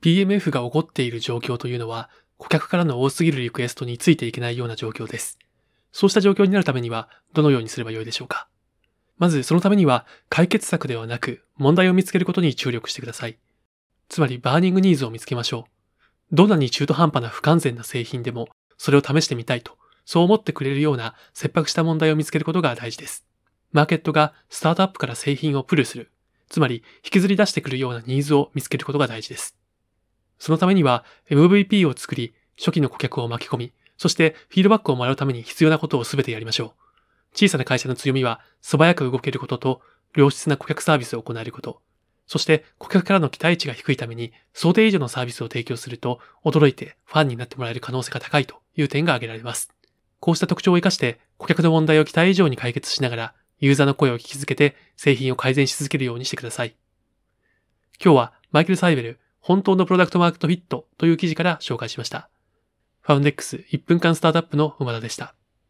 PMF が起こっている状況というのは、顧客からの多すぎるリクエストについていけないような状況です。そうした状況になるためには、どのようにすればよいでしょうかまず、そのためには、解決策ではなく、問題を見つけることに注力してください。つまり、 burning needs を見つけましょう。どんなに中途半端な不完全な製品でも、それを試してみたいと、そう思ってくれるような切迫した問題を見つけることが大事です。マーケットがスタートアップから製品をプルする、つまり引きずり出してくるようなニーズを見つけることが大事です。そのためには MVP を作り、初期の顧客を巻き込み、そしてフィードバックをもらうために必要なことを全てやりましょう。小さな会社の強みは素早く動けることと良質な顧客サービスを行えること。そして顧客からの期待値が低いために想定以上のサービスを提供すると驚いてファンになってもらえる可能性が高いという点が挙げられます。こうした特徴を活かして顧客の問題を期待以上に解決しながらユーザーの声を聞き続けて製品を改善し続けるようにしてください。今日はマイケル・サイベル本当のプロダクトマーケットフィットという記事から紹介しました。ファウンデックス1分間スタートアップの馬田でした。